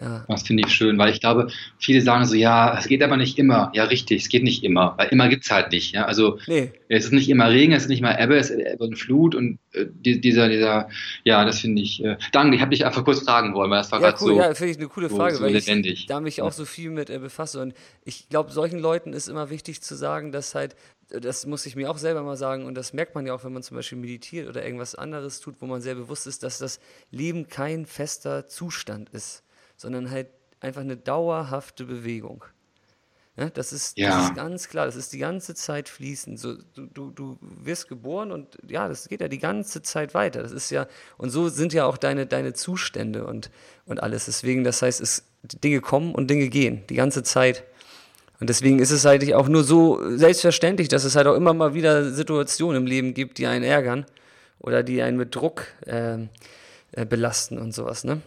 Ja. Das finde ich schön, weil ich glaube, viele sagen so, ja, es geht aber nicht immer. Ja, richtig, es geht nicht immer, weil immer gibt es halt nicht. Ja? Also nee. es ist nicht immer Regen, es ist nicht mal Ebbe, es ist Ebbe und Flut und äh, dieser, dieser, ja, das finde ich, äh, danke, ich habe dich einfach kurz fragen wollen, weil das war ja, cool, so, ja, finde ich eine coole Frage, so, so weil lebendig. ich da mich auch so viel mit äh, befasse und ich glaube, solchen Leuten ist immer wichtig zu sagen, dass halt das muss ich mir auch selber mal sagen und das merkt man ja auch, wenn man zum Beispiel meditiert oder irgendwas anderes tut, wo man sehr bewusst ist, dass das Leben kein fester Zustand ist sondern halt einfach eine dauerhafte Bewegung. Ja, das, ist, ja. das ist ganz klar, das ist die ganze Zeit fließend. So, du, du, du wirst geboren und ja, das geht ja die ganze Zeit weiter. Das ist ja, und so sind ja auch deine, deine Zustände und, und alles. Deswegen, das heißt, es, Dinge kommen und Dinge gehen, die ganze Zeit. Und deswegen ist es halt auch nur so selbstverständlich, dass es halt auch immer mal wieder Situationen im Leben gibt, die einen ärgern oder die einen mit Druck äh, äh, belasten und sowas, ne?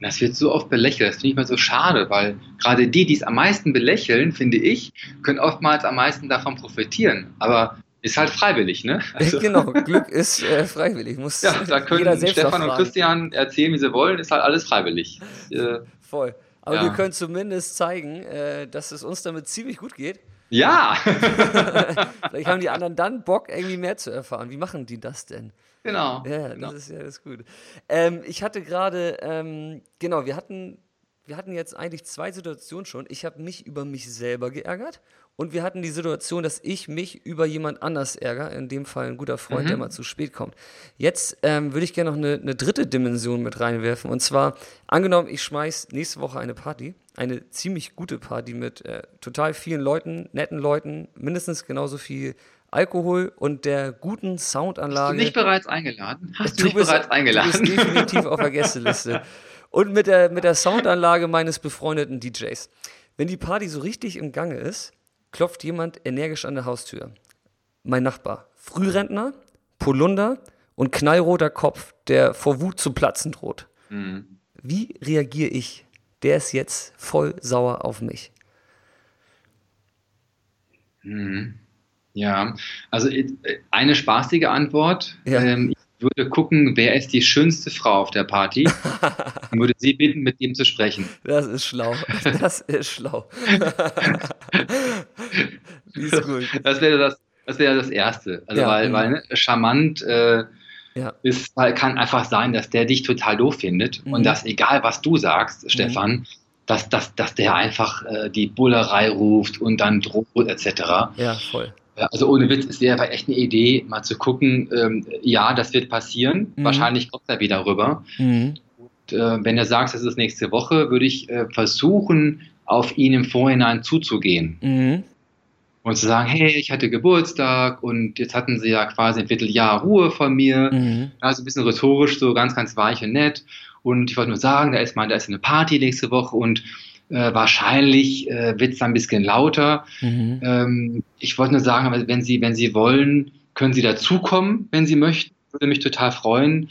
Und das wird so oft belächelt. Das finde ich mal so schade, weil gerade die, die es am meisten belächeln, finde ich, können oftmals am meisten davon profitieren. Aber ist halt freiwillig, ne? Also. Genau, Glück ist äh, freiwillig. Muss ja, da können Stefan und Christian erzähhlen, wie sie wollen, ist halt alles freiwillig. Äh, Voll. Aber ja. wir können zumindest zeigen, äh, dass es uns damit ziemlich gut geht. Ja! Vielleicht haben die anderen dann Bock, irgendwie mehr zu erfahren. Wie machen die das denn? Genau. Ja, genau. das ist ja das gut. Ähm, ich hatte gerade, ähm, genau, wir hatten, wir hatten jetzt eigentlich zwei Situationen schon. Ich habe mich über mich selber geärgert und wir hatten die Situation, dass ich mich über jemand anders ärgere, in dem Fall ein guter Freund, mhm. der mal zu spät kommt. Jetzt ähm, würde ich gerne noch eine, eine, dritte Dimension mit reinwerfen und zwar, angenommen, ich schmeiß nächste Woche eine Party, eine ziemlich gute Party mit äh, total vielen Leuten, netten Leuten, mindestens genauso viel Alkohol und der guten Soundanlage. Bist du nicht bereits eingeladen? Hast du, du bist, bereits eingeladen? Du bist definitiv auf der Gästeliste. Und mit der, mit der Soundanlage meines befreundeten DJs. Wenn die Party so richtig im Gange ist, klopft jemand energisch an der Haustür. Mein Nachbar. Frührentner, Polunder und knallroter Kopf, der vor Wut zu platzen droht. Mhm. Wie reagiere ich? Der ist jetzt voll sauer auf mich. Mhm. Ja, also äh, eine spaßige Antwort. Ja. Ähm, ich würde gucken, wer ist die schönste Frau auf der Party und würde sie bitten, mit ihm zu sprechen. Das ist schlau. Das ist schlau. ist gut. Das wäre das, das, wäre das Erste. Also, ja, weil, genau. weil ne, charmant äh, ja. ist, kann einfach sein, dass der dich total doof findet mhm. und dass, egal was du sagst, mhm. Stefan, dass, dass, dass der einfach äh, die Bullerei ruft und dann droht, etc. Ja, voll. Also ohne Witz, es wäre echt eine Idee, mal zu gucken, ähm, ja, das wird passieren. Mhm. Wahrscheinlich kommt er wieder rüber. Mhm. Und, äh, wenn er sagt, es ist nächste Woche, würde ich äh, versuchen, auf ihn im Vorhinein zuzugehen. Mhm. Und zu sagen, hey, ich hatte Geburtstag und jetzt hatten sie ja quasi ein Vierteljahr Ruhe von mir. Also ein bisschen rhetorisch, so ganz, ganz weich und nett. Und ich wollte nur sagen, da ist mal, da ist eine Party nächste Woche und äh, wahrscheinlich äh, wird es dann ein bisschen lauter. Mhm. Ähm, ich wollte nur sagen, wenn Sie, wenn Sie wollen, können Sie dazukommen, wenn Sie möchten. Würde mich total freuen.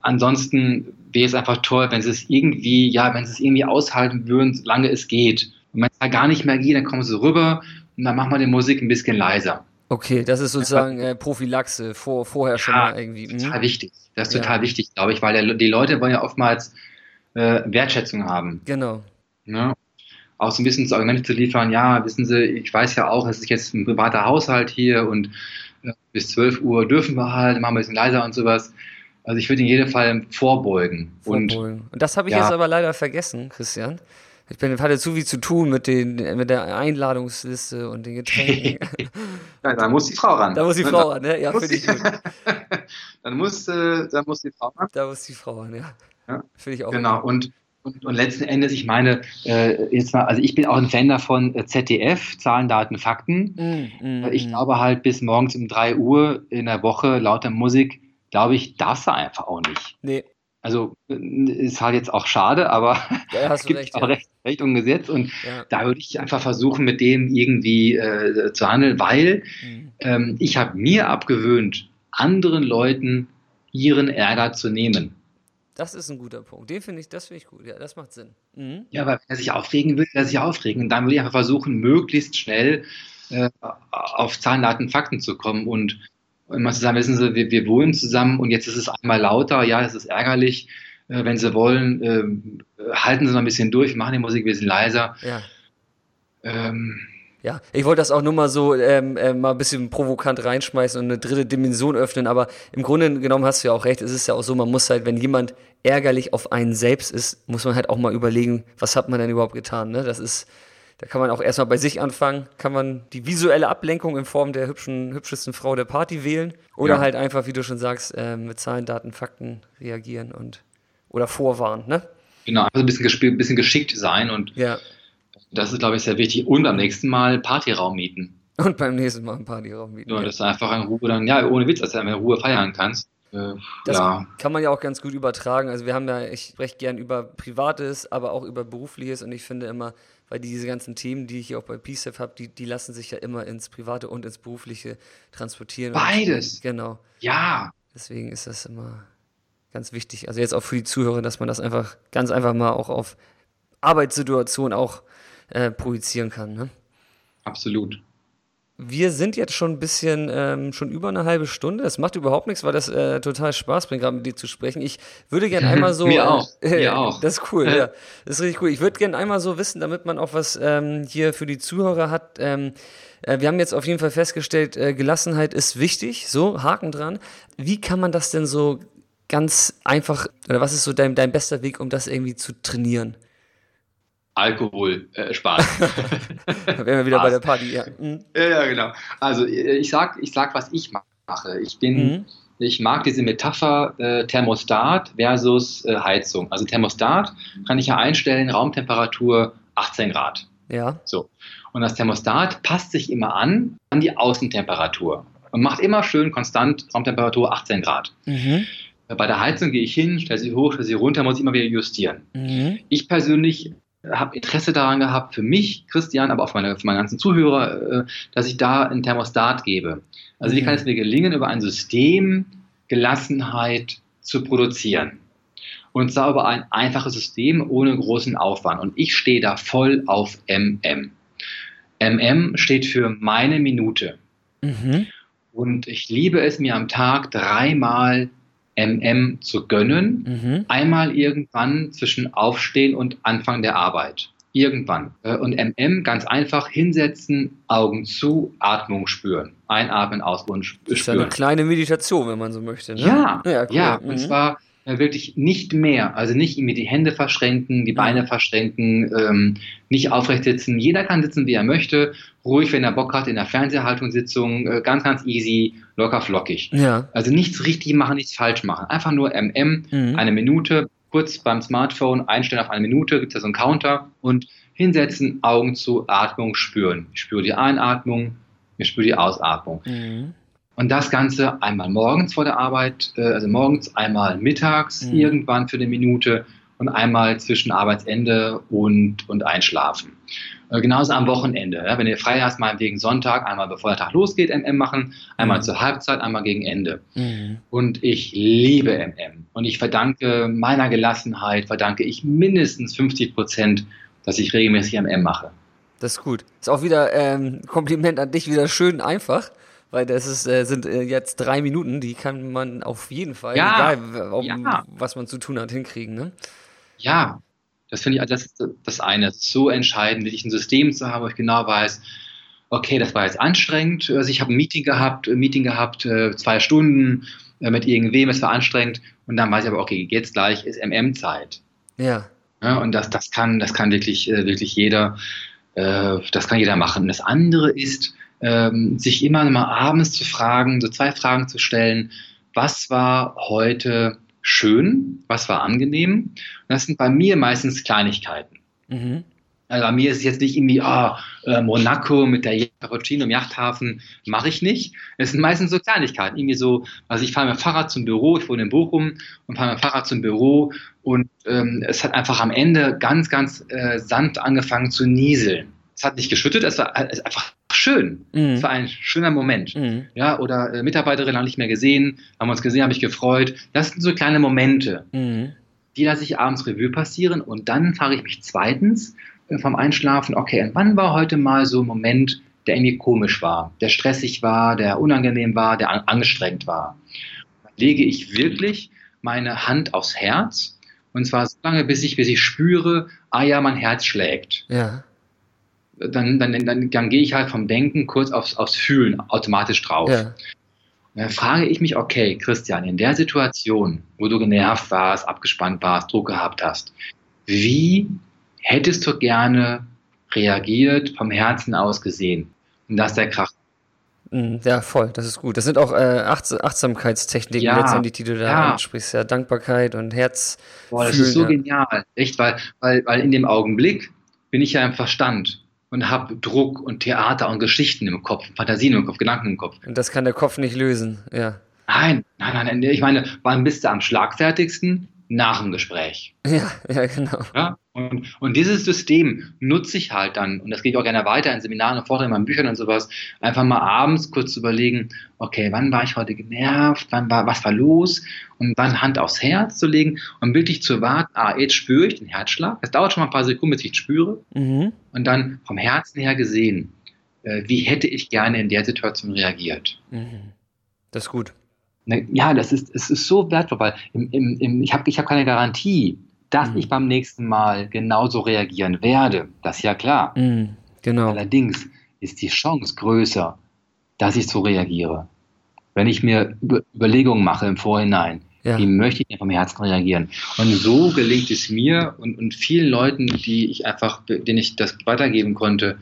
Ansonsten wäre es einfach toll, wenn Sie es irgendwie, ja, wenn Sie es irgendwie aushalten würden, solange es geht. Und wenn es da gar nicht mehr geht, dann kommen Sie rüber und dann machen wir die Musik ein bisschen leiser. Okay, das ist sozusagen äh, Prophylaxe, vor, vorher schon ja, mal irgendwie. Mh. Total wichtig. Das ist ja. total wichtig, glaube ich, weil der, die Leute wollen ja oftmals äh, Wertschätzung haben. Genau. Ne? Auch so ein bisschen das Argumente zu liefern, ja, wissen Sie, ich weiß ja auch, es ist jetzt ein privater Haushalt hier und äh, bis 12 Uhr dürfen wir halt, machen wir ein bisschen leiser und sowas. Also ich würde in jedem Fall vorbeugen. vorbeugen. Und, und das habe ich ja. jetzt aber leider vergessen, Christian. Ich bin, hatte zu viel zu tun mit, den, mit der Einladungsliste und den Getränken. ja, da muss die Frau ran. Da muss die Frau ran, ne? Ja, finde ich gut. dann, muss, äh, dann muss die Frau ran. Da muss die Frau ran, ja. ja. Finde ich auch. Genau, gut. und und, und, letzten Endes, ich meine, äh, jetzt mal, also ich bin auch ein Fan davon, äh, ZDF, Zahlen, Daten, Fakten. Mm, mm, ich mm. glaube halt bis morgens um 3 Uhr in der Woche lauter Musik, glaube ich, darfst du einfach auch nicht. Nee. Also äh, ist halt jetzt auch schade, aber ja, es gibt recht, auch ja. recht, recht und Gesetz. Und ja. da würde ich einfach versuchen, mit dem irgendwie äh, zu handeln, weil mhm. ähm, ich habe mir abgewöhnt, anderen Leuten ihren Ärger zu nehmen. Das ist ein guter Punkt. Den finde ich, das finde ich gut. Ja, das macht Sinn. Mhm. Ja, weil wenn er sich aufregen will, er sich aufregen. Und dann will ich einfach versuchen, möglichst schnell äh, auf Zahlen, Daten, Fakten zu kommen und immer zu sagen, wissen Sie, wir, wir wohnen zusammen und jetzt ist es einmal lauter, ja, es ist ärgerlich. Äh, wenn Sie wollen, äh, halten Sie noch ein bisschen durch, machen die Musik ein bisschen leiser. Ja. Ähm, ja, ich wollte das auch nur mal so ähm, äh, mal ein bisschen provokant reinschmeißen und eine dritte Dimension öffnen, aber im Grunde genommen hast du ja auch recht. Es ist ja auch so, man muss halt, wenn jemand ärgerlich auf einen selbst ist, muss man halt auch mal überlegen, was hat man denn überhaupt getan. Ne? Das ist, da kann man auch erstmal bei sich anfangen, kann man die visuelle Ablenkung in Form der hübschen, hübschesten Frau der Party wählen oder ja. halt einfach, wie du schon sagst, äh, mit Zahlen, Daten, Fakten reagieren und oder vorwarnen. Ne? Genau, also ein bisschen, bisschen geschickt sein und ja das ist, glaube ich, sehr wichtig. Und am nächsten Mal Partyraum mieten. Und beim nächsten Mal einen Partyraum mieten. Ja, ja. dass du einfach in Ruhe dann, ja, ohne Witz, dass du in Ruhe feiern kannst. Äh, das ja. kann man ja auch ganz gut übertragen. Also wir haben ja, ich spreche gern über Privates, aber auch über Berufliches und ich finde immer, weil diese ganzen Themen, die ich hier auch bei PCF habe, die, die lassen sich ja immer ins Private und ins Berufliche transportieren. Beides. Und, genau. Ja. Deswegen ist das immer ganz wichtig. Also jetzt auch für die Zuhörer, dass man das einfach ganz einfach mal auch auf Arbeitssituationen auch äh, projizieren kann. Ne? Absolut. Wir sind jetzt schon ein bisschen, ähm, schon über eine halbe Stunde. Das macht überhaupt nichts, weil das äh, total Spaß bringt, gerade mit dir zu sprechen. Ich würde gerne einmal so. Mir auch. Äh, Mir auch. Das ist cool, ja. Das ist richtig cool. Ich würde gerne einmal so wissen, damit man auch was ähm, hier für die Zuhörer hat. Ähm, äh, wir haben jetzt auf jeden Fall festgestellt, äh, Gelassenheit ist wichtig. So, Haken dran. Wie kann man das denn so ganz einfach, oder was ist so dein, dein bester Weg, um das irgendwie zu trainieren? Alkohol äh, sparen. da wären wir wieder bei der Party, ja. Mhm. Ja, genau. Also ich sag, ich sag, was ich mache. Ich bin, mhm. ich mag diese Metapher äh, Thermostat versus äh, Heizung. Also Thermostat kann ich ja einstellen, Raumtemperatur 18 Grad. Ja. So. Und das Thermostat passt sich immer an an die Außentemperatur und macht immer schön konstant Raumtemperatur 18 Grad. Mhm. Bei der Heizung gehe ich hin, stelle sie hoch, stelle sie runter, muss ich immer wieder justieren. Mhm. Ich persönlich habe Interesse daran gehabt, für mich, Christian, aber auch für meine, für meine ganzen Zuhörer, äh, dass ich da ein Thermostat gebe. Also wie kann es mir gelingen, über ein System Gelassenheit zu produzieren? Und zwar über ein einfaches System ohne großen Aufwand. Und ich stehe da voll auf MM. MM steht für meine Minute. Mhm. Und ich liebe es mir am Tag dreimal MM zu gönnen. Mhm. Einmal irgendwann zwischen Aufstehen und Anfang der Arbeit. Irgendwann. Äh, und MM ganz einfach hinsetzen, Augen zu, Atmung spüren. Einatmen, ausruhen, spüren. Das ist eine kleine Meditation, wenn man so möchte. Ne? Ja, ja, cool. ja. Und mhm. zwar äh, wirklich nicht mehr, also nicht irgendwie die Hände verschränken, die Beine verschränken, ähm, nicht aufrecht sitzen. Jeder kann sitzen, wie er möchte, ruhig, wenn er Bock hat, in der Fernsehhaltungssitzung, äh, ganz, ganz easy, locker flockig. Ja. Also nichts richtig machen, nichts falsch machen. Einfach nur MM, mhm. eine Minute, kurz beim Smartphone einstellen auf eine Minute, gibt es ja so einen Counter und hinsetzen, Augen zu, Atmung spüren. Ich spüre die Einatmung, ich spüre die Ausatmung. Mhm. Und das Ganze einmal morgens vor der Arbeit, äh, also morgens, einmal mittags mhm. irgendwann für eine Minute und einmal zwischen Arbeitsende und, und Einschlafen. Äh, genauso am Wochenende. Ja, wenn ihr frei hast, mal wegen Sonntag, einmal bevor der Tag losgeht, MM machen, einmal mhm. zur Halbzeit, einmal gegen Ende. Mhm. Und ich liebe MM. Und ich verdanke meiner Gelassenheit, verdanke ich mindestens 50 Prozent, dass ich regelmäßig MM mache. Das ist gut. Ist auch wieder ähm, Kompliment an dich, wieder schön einfach weil das ist, äh, sind äh, jetzt drei Minuten, die kann man auf jeden Fall, ja, egal um, ja. was man zu tun hat, hinkriegen. Ne? Ja, das finde ich, das ist das eine. Das ist so entscheidend, wirklich ein System zu haben, wo ich genau weiß, okay, das war jetzt anstrengend. Also ich habe ein Meeting gehabt, ein Meeting gehabt, äh, zwei Stunden äh, mit irgendwem, es war anstrengend. Und dann weiß ich aber, okay, jetzt gleich ist MM-Zeit. Ja. ja. Und das, das kann, das kann wirklich, äh, wirklich jeder, das kann jeder machen. Und das andere ist, ähm, sich immer mal abends zu fragen, so zwei Fragen zu stellen, was war heute schön, was war angenehm? das sind bei mir meistens Kleinigkeiten. Mhm. Also bei mir ist es jetzt nicht irgendwie, oh, äh, Monaco mit der Cappuccino im Yachthafen, mache ich nicht. Es sind meistens so Kleinigkeiten. Irgendwie so, also ich fahre mit dem Fahrrad zum Büro, ich wohne in Bochum und fahre mit dem Fahrrad zum Büro und ähm, es hat einfach am Ende ganz, ganz äh, sanft angefangen zu nieseln. Es hat nicht geschüttet, es war einfach schön. Mhm. Es war ein schöner Moment. Mhm. Ja, oder äh, Mitarbeiterin haben nicht mehr gesehen, haben uns gesehen, habe ich gefreut. Das sind so kleine Momente, mhm. die lasse ich abends Revue passieren und dann frage ich mich zweitens äh, vom Einschlafen, okay, wann war heute mal so ein Moment, der irgendwie komisch war, der stressig war, der unangenehm war, der an angestrengt war? Lege ich wirklich meine Hand aufs Herz und zwar so lange, bis ich, bis ich spüre, ah ja, mein Herz schlägt. Ja dann, dann, dann, dann gehe ich halt vom Denken kurz aufs, aufs Fühlen automatisch drauf. Ja. Dann frage ich mich, okay, Christian, in der Situation, wo du genervt warst, abgespannt warst, Druck gehabt hast, wie hättest du gerne reagiert, vom Herzen aus gesehen? Und das ist der Krach. Mhm, ja, voll, das ist gut. Das sind auch äh, Achts Achtsamkeitstechniken ja, letztendlich, die du da ja. ansprichst. Ja, Dankbarkeit und Herz. Boah, das ist so ja. genial. Echt, weil, weil, weil in dem Augenblick bin ich ja im Verstand und habe Druck und Theater und Geschichten im Kopf, Fantasien im Kopf, Gedanken im Kopf. Und das kann der Kopf nicht lösen, ja. Nein, nein, nein, nein. Ich meine, wann bist du am schlagfertigsten? nach dem Gespräch. Ja, ja, genau. Ja? Und, und dieses System nutze ich halt dann, und das gehe ich auch gerne weiter in Seminaren und Vorträgen, in meinen Büchern und sowas, einfach mal abends kurz zu überlegen, okay, wann war ich heute genervt, wann war, was war los, und dann Hand aufs Herz zu legen und wirklich zu warten, ah, jetzt spüre ich den Herzschlag. Es dauert schon mal ein paar Sekunden, bis ich spüre, mhm. und dann vom Herzen her gesehen, äh, wie hätte ich gerne in der Situation reagiert. Mhm. Das ist gut. Ne, ja, das ist, es ist so wertvoll, weil im, im, im, ich habe ich hab keine Garantie, dass mhm. ich beim nächsten Mal genauso reagieren werde. Das ist ja klar. Mhm, genau. Allerdings ist die Chance größer, dass ich so reagiere. Wenn ich mir Überlegungen mache im Vorhinein, Ja. Wie möchte ich vom Herzen reagieren? Und so gelingt es mir und, und vielen Leuten, die ich einfach, denen ich das weitergeben konnte,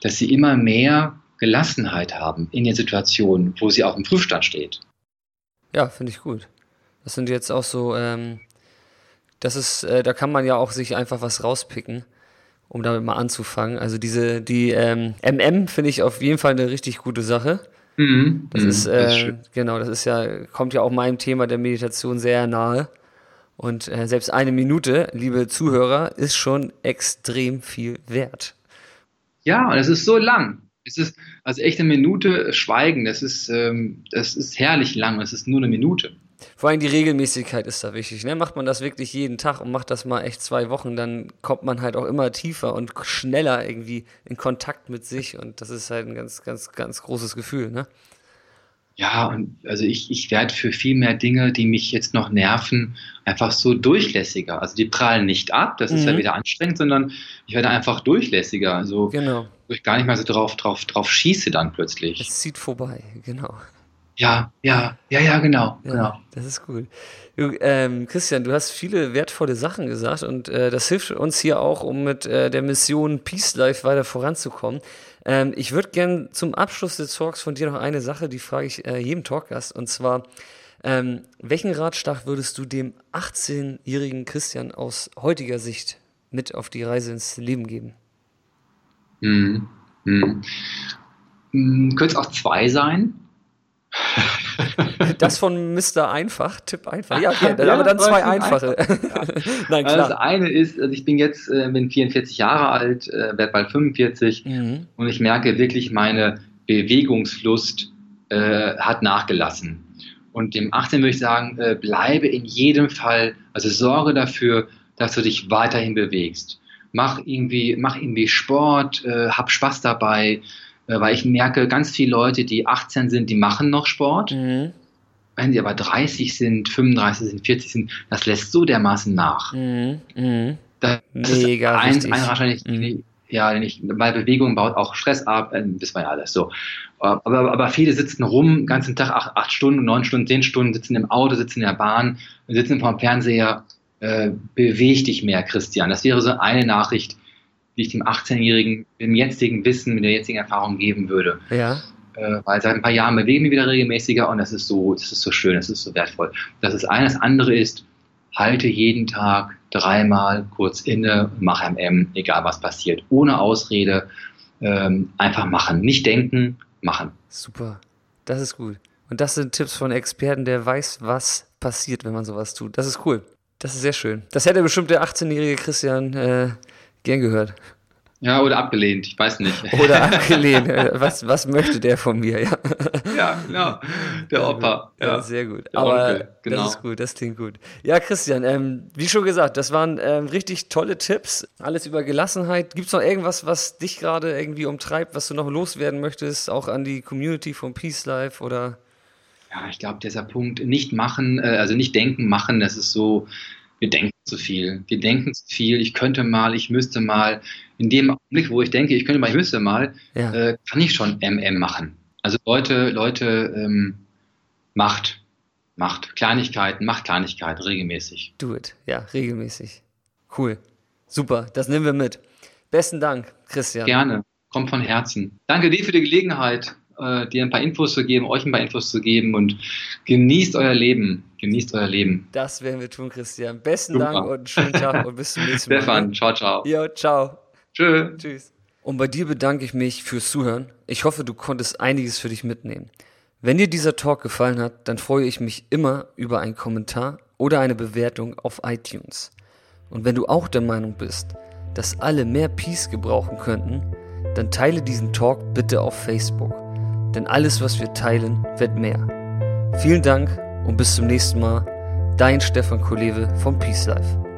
dass sie immer mehr Gelassenheit haben in den Situationen, wo sie auch im Prüfstand steht. Ja, finde ich gut. Das sind jetzt auch so, ähm, das ist, äh, da kann man ja auch sich einfach was rauspicken, um damit mal anzufangen. Also diese, die ähm, MM finde ich auf jeden Fall eine richtig gute Sache. Mhm. Das, mhm, ist, äh, das ist genau, das ist ja, kommt ja auch meinem Thema der Meditation sehr nahe. Und äh, selbst eine Minute, liebe Zuhörer, ist schon extrem viel wert. Ja, und es ist so lang. Es ist also echt eine Minute Schweigen. Das ist, ähm, das ist herrlich lang. Es ist nur eine Minute. Vor allem die Regelmäßigkeit ist da wichtig. Ne? Macht man das wirklich jeden Tag und macht das mal echt zwei Wochen, dann kommt man halt auch immer tiefer und schneller irgendwie in Kontakt mit sich. Und das ist halt ein ganz, ganz, ganz großes Gefühl. Ne? Ja, und also ich, ich werde für viel mehr Dinge, die mich jetzt noch nerven, einfach so durchlässiger. Also die prallen nicht ab, das ist ja mhm. wieder anstrengend, sondern ich werde einfach durchlässiger. Also genau. wo ich gar nicht mehr so drauf, drauf, drauf schieße dann plötzlich. Es zieht vorbei, genau. Ja, ja, ja, ja, genau. Ja, genau. Das ist cool. Du, ähm, Christian, du hast viele wertvolle Sachen gesagt und äh, das hilft uns hier auch, um mit äh, der Mission Peace Life weiter voranzukommen. Ähm, ich würde gerne zum Abschluss des Talks von dir noch eine Sache, die frage ich äh, jedem Talkgast, und zwar, ähm, welchen Ratschlag würdest du dem 18-jährigen Christian aus heutiger Sicht mit auf die Reise ins Leben geben? Hm. Hm. Hm, Könnte es auch zwei sein? Das von Mr. Einfach, Tipp einfach. Ja, okay, ja, aber dann zwei einfache. Einfach. Nein, klar. Also das eine ist, also ich bin jetzt äh, bin 44 Jahre alt, äh, werde bald 45 mhm. und ich merke wirklich, meine Bewegungslust äh, hat nachgelassen. Und dem 18 würde ich sagen, äh, bleibe in jedem Fall, also sorge dafür, dass du dich weiterhin bewegst. Mach irgendwie, mach irgendwie Sport, äh, hab Spaß dabei, weil ich merke, ganz viele Leute, die 18 sind, die machen noch Sport. Mhm. Wenn sie aber 30 sind, 35 sind, 40 sind, das lässt so dermaßen nach. Mhm. Mhm. Das Mega ist eins, ein wahrscheinlich, mhm. ja, nicht, weil Bewegung baut auch Stress ab, äh, wissen wir ja alles so. Aber, aber viele sitzen rum, den ganzen Tag acht, acht Stunden, neun Stunden, zehn Stunden, sitzen im Auto, sitzen in der Bahn, sitzen vor dem Fernseher. Äh, beweg dich mehr, Christian. Das wäre so eine Nachricht, die ich dem 18-Jährigen im jetzigen Wissen, mit der jetzigen Erfahrung geben würde. Ja. Äh, weil seit ein paar Jahren bewegen wir wieder regelmäßiger und das ist so, das ist so schön, das ist so wertvoll. Das ist eines. Das andere ist, halte jeden Tag dreimal kurz inne, mach MM, egal was passiert. Ohne Ausrede, ähm, einfach machen. Nicht denken, machen. Super. Das ist gut. Und das sind Tipps von Experten, der weiß, was passiert, wenn man sowas tut. Das ist cool. Das ist sehr schön. Das hätte bestimmt der 18-jährige Christian äh, Gern gehört. Ja, oder abgelehnt, ich weiß nicht. Oder abgelehnt. Was, was möchte der von mir? Ja, ja genau. Der Opa. Ja, ja sehr gut. Aber Onkel, genau. das ist gut, das klingt gut. Ja, Christian, ähm, wie schon gesagt, das waren ähm, richtig tolle Tipps. Alles über Gelassenheit. Gibt es noch irgendwas, was dich gerade irgendwie umtreibt, was du noch loswerden möchtest, auch an die Community von Peace Life oder? Ja, ich glaube, dieser Punkt, nicht machen, äh, also nicht denken, machen, das ist so, wir denken zu viel. Wir denken zu viel, ich könnte mal, ich müsste mal. In dem Augenblick, wo ich denke, ich könnte mal, ich müsste mal, ja. äh, kann ich schon MM machen. Also Leute, Leute, ähm, macht, macht Kleinigkeiten, macht Kleinigkeiten regelmäßig. Do it, ja, regelmäßig. Cool. Super, das nehmen wir mit. Besten Dank, Christian. Gerne, kommt von Herzen. Danke dir für die Gelegenheit äh, dir ein paar Infos zu geben, euch ein paar Infos zu geben und genießt euer Leben. Genießt euer Leben. Das werden wir tun, Christian. Besten Super. Dank und schönen Tag und bis zum nächsten Mal. Stefan, ciao, ciao. Jo, ciao. Tschö. Tschüss. Und bei dir bedanke ich mich fürs Zuhören. Ich hoffe, du konntest einiges für dich mitnehmen. Wenn dir dieser Talk gefallen hat, dann freue ich mich immer über einen Kommentar oder eine Bewertung auf iTunes. Und wenn du auch der Meinung bist, dass alle mehr Peace gebrauchen könnten, dann teile diesen Talk bitte auf Facebook denn alles, was wir teilen, wird mehr. Vielen Dank und bis zum nächsten Mal. Dein Stefan Kolewe vom Peace Life.